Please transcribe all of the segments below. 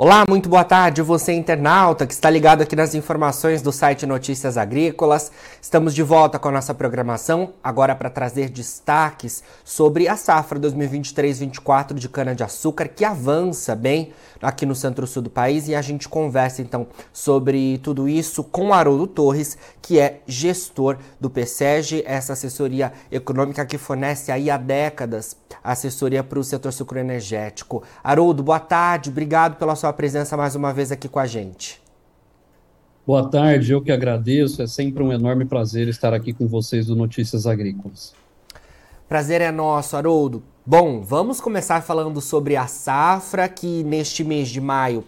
Olá, muito boa tarde, você internauta que está ligado aqui nas informações do site Notícias Agrícolas. Estamos de volta com a nossa programação, agora para trazer destaques sobre a safra 2023-24 de cana-de-açúcar, que avança bem aqui no centro-sul do país. E a gente conversa então sobre tudo isso com Haroldo Torres, que é gestor do PSEG, essa assessoria econômica que fornece aí há décadas assessoria para o setor sucroenergético. Haroldo, boa tarde, obrigado pela sua presença mais uma vez aqui com a gente. Boa tarde, eu que agradeço. É sempre um enorme prazer estar aqui com vocês do Notícias Agrícolas. Prazer é nosso, Haroldo. Bom, vamos começar falando sobre a safra que neste mês de maio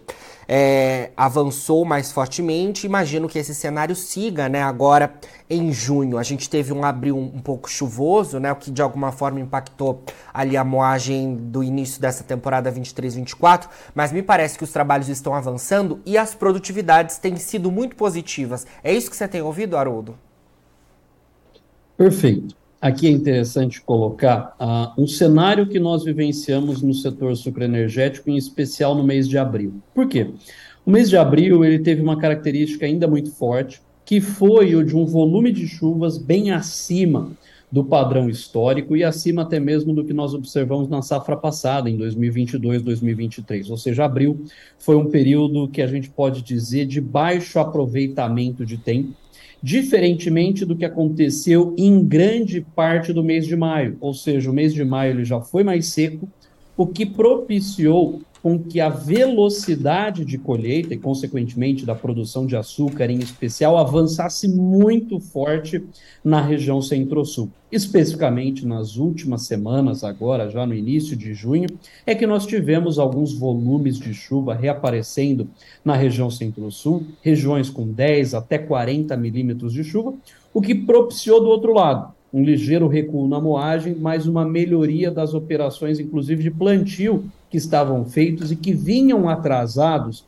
é, avançou mais fortemente. Imagino que esse cenário siga, né? Agora em junho, a gente teve um abril um, pouco chuvoso, né? O que de alguma forma impactou ali a moagem do início dessa temporada 23-24. Mas me parece que os trabalhos estão avançando e as produtividades têm sido muito positivas. É isso que você tem ouvido, Haroldo? Perfeito. Aqui é interessante colocar uh, um cenário que nós vivenciamos no setor sucroenergético, em especial no mês de abril. Por quê? O mês de abril ele teve uma característica ainda muito forte, que foi o de um volume de chuvas bem acima do padrão histórico e acima até mesmo do que nós observamos na safra passada, em 2022, 2023. Ou seja, abril foi um período que a gente pode dizer de baixo aproveitamento de tempo, diferentemente do que aconteceu em grande parte do mês de maio, ou seja, o mês de maio ele já foi mais seco, o que propiciou com que a velocidade de colheita e, consequentemente, da produção de açúcar, em especial, avançasse muito forte na região centro-sul. Especificamente nas últimas semanas, agora, já no início de junho, é que nós tivemos alguns volumes de chuva reaparecendo na região centro-sul, regiões com 10 até 40 milímetros de chuva, o que propiciou do outro lado um ligeiro recuo na moagem, mas uma melhoria das operações, inclusive de plantio, que estavam feitos e que vinham atrasados,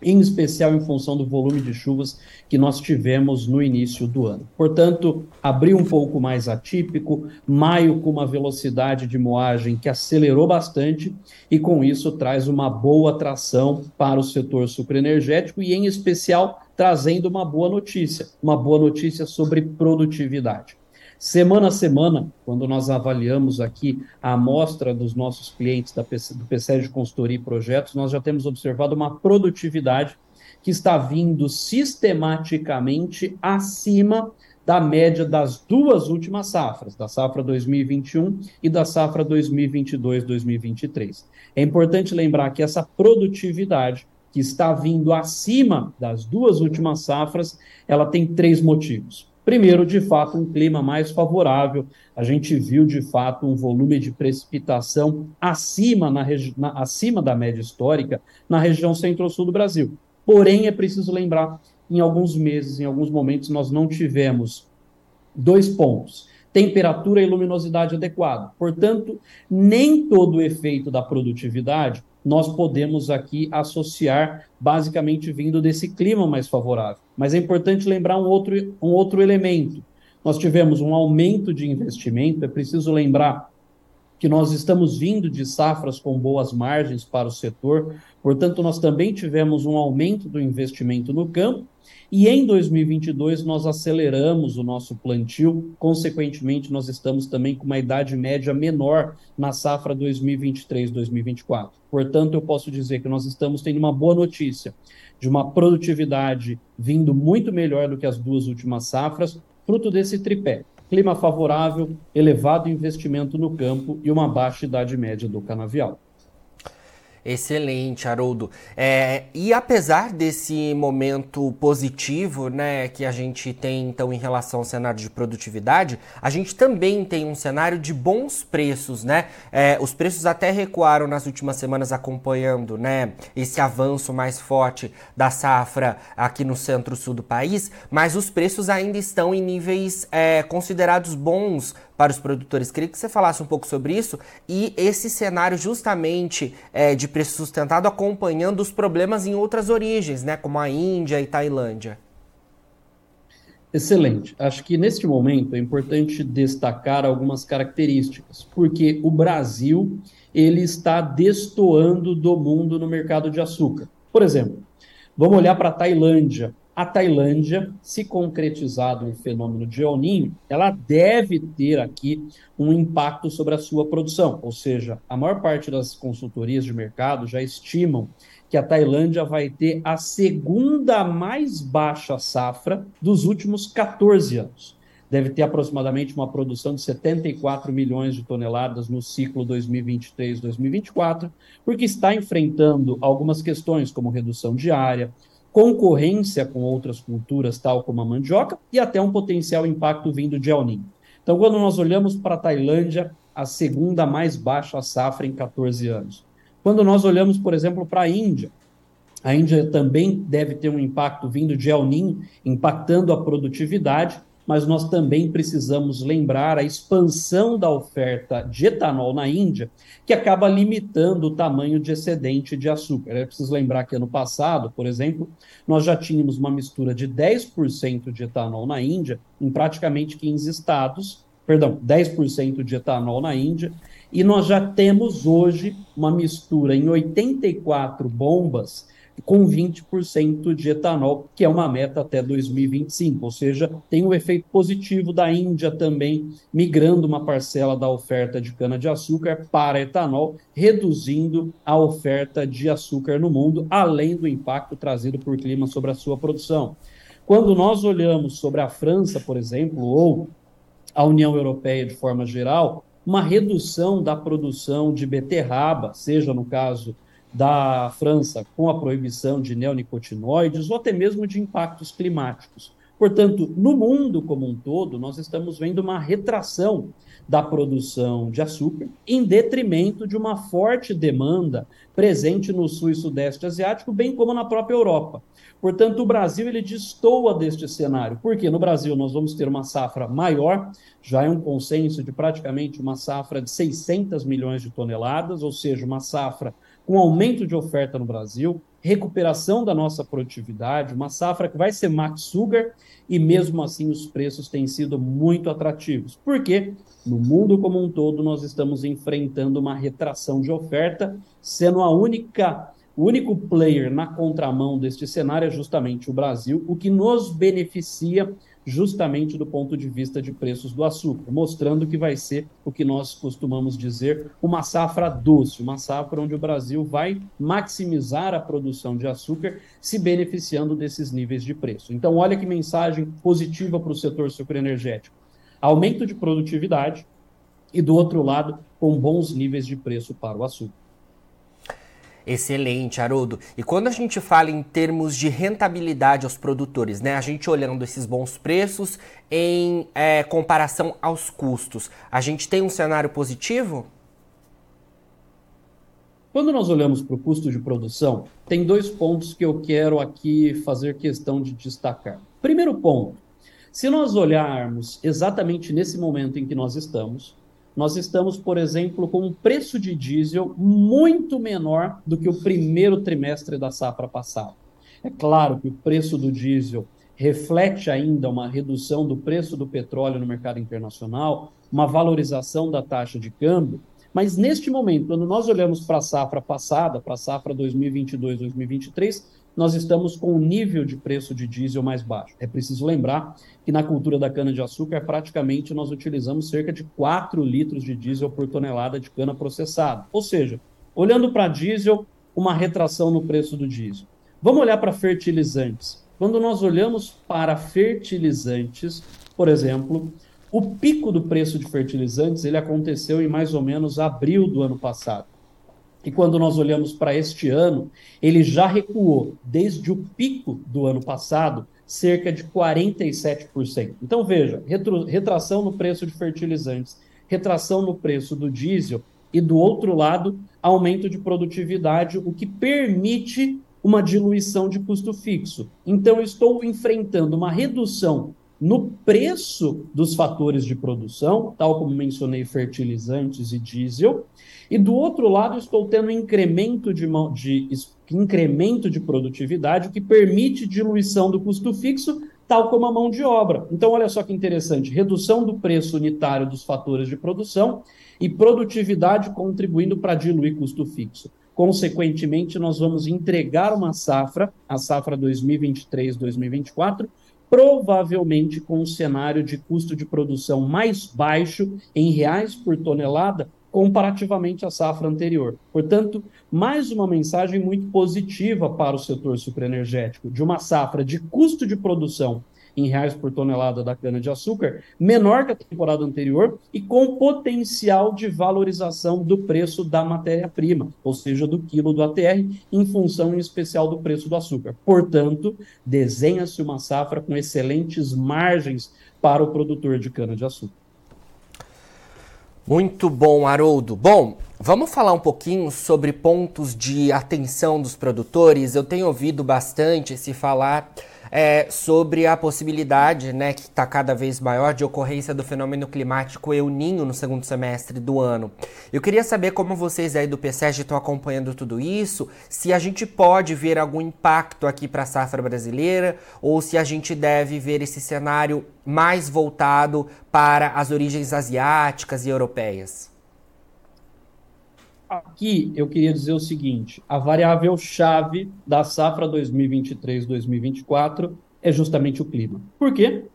em especial em função do volume de chuvas que nós tivemos no início do ano. Portanto, abriu um pouco mais atípico, maio com uma velocidade de moagem que acelerou bastante e com isso traz uma boa tração para o setor sucroenergético e em especial trazendo uma boa notícia, uma boa notícia sobre produtividade. Semana a semana, quando nós avaliamos aqui a amostra dos nossos clientes da PC, do PCE de consultoria e projetos, nós já temos observado uma produtividade que está vindo sistematicamente acima da média das duas últimas safras, da safra 2021 e da safra 2022-2023. É importante lembrar que essa produtividade que está vindo acima das duas últimas safras, ela tem três motivos. Primeiro, de fato, um clima mais favorável. A gente viu, de fato, um volume de precipitação acima, na na, acima da média histórica na região centro-sul do Brasil. Porém, é preciso lembrar, em alguns meses, em alguns momentos, nós não tivemos dois pontos temperatura e luminosidade adequada. Portanto, nem todo o efeito da produtividade nós podemos aqui associar basicamente vindo desse clima mais favorável. Mas é importante lembrar um outro, um outro elemento. Nós tivemos um aumento de investimento, é preciso lembrar que nós estamos vindo de safras com boas margens para o setor, portanto, nós também tivemos um aumento do investimento no campo, e em 2022 nós aceleramos o nosso plantio, consequentemente, nós estamos também com uma idade média menor na safra 2023-2024. Portanto, eu posso dizer que nós estamos tendo uma boa notícia de uma produtividade vindo muito melhor do que as duas últimas safras, fruto desse tripé clima favorável, elevado investimento no campo e uma baixa idade média do canavial. Excelente, Haroldo. É, e apesar desse momento positivo né, que a gente tem então em relação ao cenário de produtividade, a gente também tem um cenário de bons preços. Né? É, os preços até recuaram nas últimas semanas acompanhando né, esse avanço mais forte da safra aqui no centro-sul do país, mas os preços ainda estão em níveis é, considerados bons para os produtores. Queria que você falasse um pouco sobre isso e esse cenário justamente é, de preço sustentado acompanhando os problemas em outras origens, né, como a Índia e Tailândia. Excelente. Acho que neste momento é importante destacar algumas características, porque o Brasil ele está destoando do mundo no mercado de açúcar. Por exemplo, vamos olhar para a Tailândia. A Tailândia, se concretizado um fenômeno de El Niño, ela deve ter aqui um impacto sobre a sua produção. Ou seja, a maior parte das consultorias de mercado já estimam que a Tailândia vai ter a segunda mais baixa safra dos últimos 14 anos. Deve ter aproximadamente uma produção de 74 milhões de toneladas no ciclo 2023-2024, porque está enfrentando algumas questões como redução de área, concorrência com outras culturas, tal como a mandioca, e até um potencial impacto vindo de El Niño. Então, quando nós olhamos para a Tailândia, a segunda mais baixa safra em 14 anos. Quando nós olhamos, por exemplo, para a Índia, a Índia também deve ter um impacto vindo de El Niño, impactando a produtividade, mas nós também precisamos lembrar a expansão da oferta de etanol na Índia, que acaba limitando o tamanho de excedente de açúcar. É preciso lembrar que ano passado, por exemplo, nós já tínhamos uma mistura de 10% de etanol na Índia em praticamente 15 estados, perdão, 10% de etanol na Índia, e nós já temos hoje uma mistura em 84 bombas com 20% de etanol, que é uma meta até 2025, ou seja, tem um efeito positivo da Índia também migrando uma parcela da oferta de cana-de-açúcar para etanol, reduzindo a oferta de açúcar no mundo, além do impacto trazido por clima sobre a sua produção. Quando nós olhamos sobre a França, por exemplo, ou a União Europeia de forma geral, uma redução da produção de beterraba, seja no caso da França com a proibição de neonicotinoides ou até mesmo de impactos climáticos. Portanto, no mundo como um todo, nós estamos vendo uma retração da produção de açúcar em detrimento de uma forte demanda presente no sul e sudeste asiático, bem como na própria Europa. Portanto, o Brasil ele destoa deste cenário, porque no Brasil nós vamos ter uma safra maior, já é um consenso de praticamente uma safra de 600 milhões de toneladas, ou seja, uma safra com aumento de oferta no Brasil, recuperação da nossa produtividade, uma safra que vai ser max sugar e mesmo assim os preços têm sido muito atrativos. Porque no mundo como um todo nós estamos enfrentando uma retração de oferta, sendo a única o único player na contramão deste cenário é justamente o Brasil, o que nos beneficia justamente do ponto de vista de preços do açúcar, mostrando que vai ser o que nós costumamos dizer uma safra doce, uma safra onde o Brasil vai maximizar a produção de açúcar, se beneficiando desses níveis de preço. Então, olha que mensagem positiva para o setor sucroenergético: aumento de produtividade e, do outro lado, com bons níveis de preço para o açúcar. Excelente, Haroldo. E quando a gente fala em termos de rentabilidade aos produtores, né? A gente olhando esses bons preços em é, comparação aos custos, a gente tem um cenário positivo? Quando nós olhamos para o custo de produção, tem dois pontos que eu quero aqui fazer questão de destacar. Primeiro ponto, se nós olharmos exatamente nesse momento em que nós estamos, nós estamos, por exemplo, com um preço de diesel muito menor do que o primeiro trimestre da safra passada. É claro que o preço do diesel reflete ainda uma redução do preço do petróleo no mercado internacional, uma valorização da taxa de câmbio, mas neste momento, quando nós olhamos para a safra passada, para a safra 2022-2023, nós estamos com um nível de preço de diesel mais baixo. É preciso lembrar que na cultura da cana-de-açúcar, praticamente nós utilizamos cerca de 4 litros de diesel por tonelada de cana processada. Ou seja, olhando para diesel, uma retração no preço do diesel. Vamos olhar para fertilizantes. Quando nós olhamos para fertilizantes, por exemplo, o pico do preço de fertilizantes ele aconteceu em mais ou menos abril do ano passado. E quando nós olhamos para este ano, ele já recuou desde o pico do ano passado cerca de 47%. Então veja, retração no preço de fertilizantes, retração no preço do diesel e do outro lado, aumento de produtividade, o que permite uma diluição de custo fixo. Então estou enfrentando uma redução no preço dos fatores de produção, tal como mencionei fertilizantes e diesel, e do outro lado, estou tendo incremento de, de, incremento de produtividade, que permite diluição do custo fixo, tal como a mão de obra. Então, olha só que interessante: redução do preço unitário dos fatores de produção e produtividade contribuindo para diluir custo fixo. Consequentemente, nós vamos entregar uma safra, a safra 2023-2024, provavelmente com um cenário de custo de produção mais baixo em reais por tonelada comparativamente à safra anterior. Portanto, mais uma mensagem muito positiva para o setor sucroenergético, de uma safra de custo de produção em reais por tonelada da cana-de-açúcar, menor que a temporada anterior e com potencial de valorização do preço da matéria-prima, ou seja, do quilo do ATR, em função em especial do preço do açúcar. Portanto, desenha-se uma safra com excelentes margens para o produtor de cana-de-açúcar. Muito bom, Haroldo. Bom, vamos falar um pouquinho sobre pontos de atenção dos produtores. Eu tenho ouvido bastante se falar é, sobre a possibilidade, né, que está cada vez maior, de ocorrência do fenômeno climático El Ninho no segundo semestre do ano. Eu queria saber como vocês aí do PSEG estão acompanhando tudo isso, se a gente pode ver algum impacto aqui para a safra brasileira ou se a gente deve ver esse cenário mais voltado para as origens asiáticas e europeias. Aqui eu queria dizer o seguinte: a variável chave da safra 2023-2024 é justamente o clima. Por quê?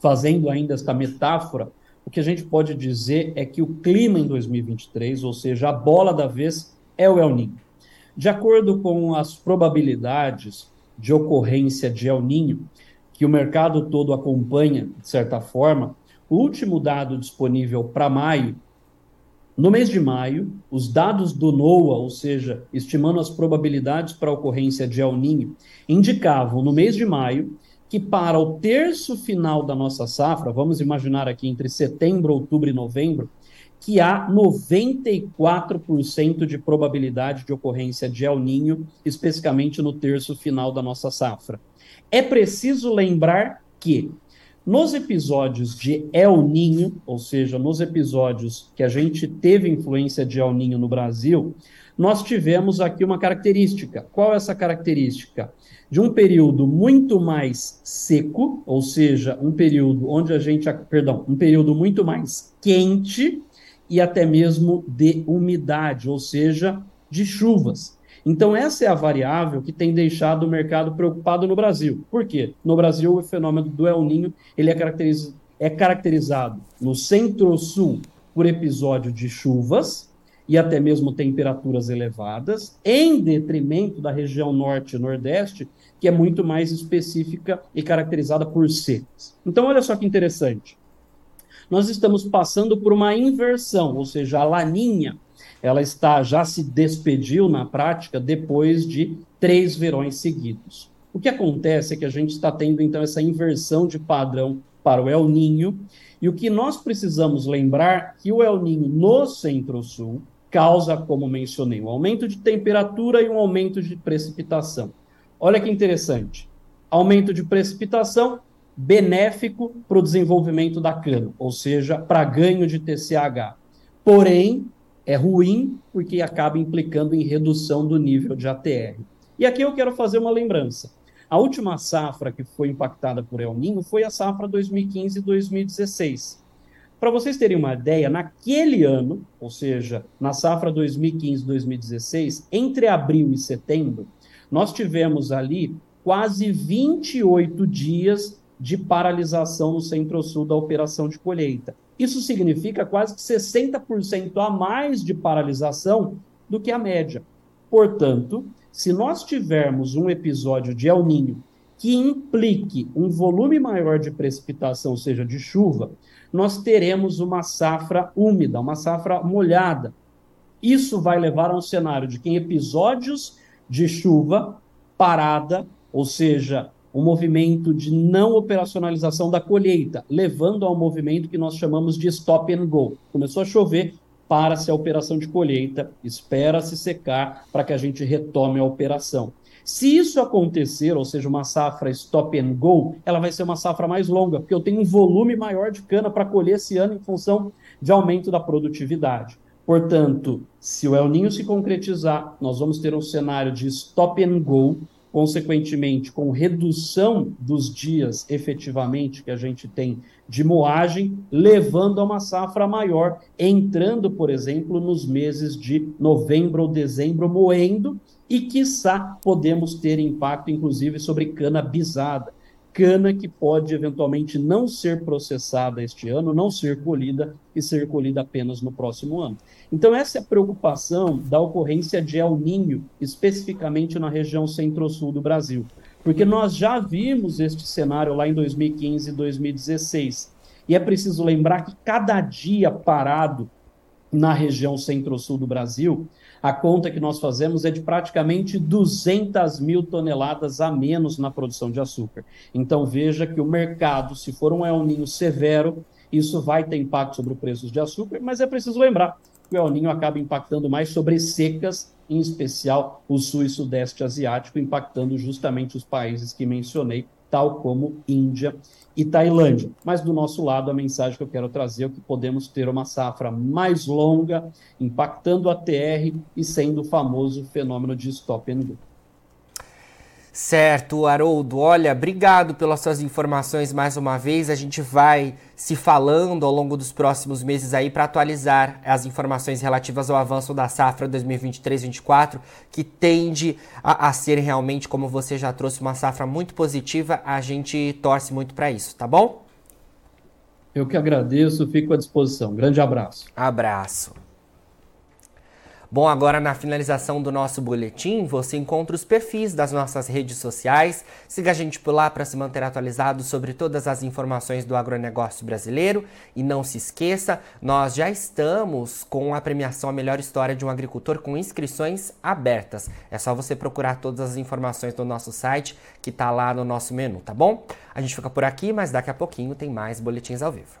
Fazendo ainda esta metáfora, o que a gente pode dizer é que o clima em 2023, ou seja, a bola da vez, é o El Niño. De acordo com as probabilidades de ocorrência de El Niño, que o mercado todo acompanha, de certa forma, o último dado disponível para maio no mês de maio, os dados do NOAA, ou seja, estimando as probabilidades para a ocorrência de El Ninho, indicavam no mês de maio que para o terço final da nossa safra, vamos imaginar aqui entre setembro, outubro e novembro, que há 94% de probabilidade de ocorrência de El Ninho, especificamente no terço final da nossa safra. É preciso lembrar que nos episódios de El Ninho, ou seja, nos episódios que a gente teve influência de El Ninho no Brasil, nós tivemos aqui uma característica. Qual é essa característica? De um período muito mais seco, ou seja, um período onde a gente, perdão, um período muito mais quente e até mesmo de umidade, ou seja, de chuvas. Então, essa é a variável que tem deixado o mercado preocupado no Brasil. Por quê? No Brasil, o fenômeno do El Ninho ele é, caracteriz... é caracterizado no centro-sul por episódio de chuvas e até mesmo temperaturas elevadas, em detrimento da região norte e nordeste, que é muito mais específica e caracterizada por secas. Então, olha só que interessante. Nós estamos passando por uma inversão, ou seja, a laninha ela está já se despediu na prática depois de três verões seguidos. O que acontece é que a gente está tendo então essa inversão de padrão para o El Ninho, e o que nós precisamos lembrar que o El Ninho no Centro-Sul causa, como mencionei, um aumento de temperatura e um aumento de precipitação. Olha que interessante. Aumento de precipitação benéfico para o desenvolvimento da cana, ou seja, para ganho de TCH. Porém, é ruim porque acaba implicando em redução do nível de ATR. E aqui eu quero fazer uma lembrança. A última safra que foi impactada por El Ninho foi a safra 2015 e 2016. Para vocês terem uma ideia, naquele ano, ou seja, na safra 2015-2016, entre abril e setembro, nós tivemos ali quase 28 dias de paralisação no centro-sul da operação de colheita. Isso significa quase que 60% a mais de paralisação do que a média. Portanto, se nós tivermos um episódio de El Ninho que implique um volume maior de precipitação, ou seja, de chuva, nós teremos uma safra úmida, uma safra molhada. Isso vai levar a um cenário de que em episódios de chuva parada, ou seja, um movimento de não operacionalização da colheita, levando ao movimento que nós chamamos de stop and go. Começou a chover, para-se a operação de colheita, espera-se secar para que a gente retome a operação. Se isso acontecer, ou seja, uma safra stop and go, ela vai ser uma safra mais longa, porque eu tenho um volume maior de cana para colher esse ano em função de aumento da produtividade. Portanto, se o El Ninho se concretizar, nós vamos ter um cenário de stop and go consequentemente, com redução dos dias efetivamente que a gente tem de moagem, levando a uma safra maior, entrando, por exemplo, nos meses de novembro ou dezembro, moendo, e quiçá podemos ter impacto, inclusive, sobre cana bisada cana que pode eventualmente não ser processada este ano, não ser colhida e ser colhida apenas no próximo ano. Então, essa é a preocupação da ocorrência de El Ninho, especificamente na região centro-sul do Brasil. Porque nós já vimos este cenário lá em 2015 e 2016. E é preciso lembrar que cada dia parado na região centro-sul do Brasil, a conta que nós fazemos é de praticamente 200 mil toneladas a menos na produção de açúcar. Então veja que o mercado, se for um El Ninho severo, isso vai ter impacto sobre o preço de açúcar, mas é preciso lembrar que o El Ninho acaba impactando mais sobre secas, em especial o sul e sudeste asiático, impactando justamente os países que mencionei, tal como Índia e Tailândia. Mas do nosso lado, a mensagem que eu quero trazer é que podemos ter uma safra mais longa, impactando a TR e sendo o famoso fenômeno de stop and go. Certo, Haroldo. Olha, obrigado pelas suas informações mais uma vez. A gente vai se falando ao longo dos próximos meses aí para atualizar as informações relativas ao avanço da safra 2023-24, que tende a, a, ser realmente, como você já trouxe, uma safra muito positiva. A gente torce muito para isso, tá bom? Eu que agradeço, fico à disposição. Grande abraço. Abraço. Bom, agora na finalização do nosso boletim, você encontra os perfis das nossas redes sociais. Siga a gente por lá para se manter atualizado sobre todas as informações do agronegócio brasileiro. E não se esqueça, nós já estamos com a premiação A Melhor História de um Agricultor com inscrições abertas. É só você procurar todas as informações do nosso site que está lá no nosso menu, tá bom? A gente fica por aqui, mas daqui a pouquinho tem mais boletins ao vivo.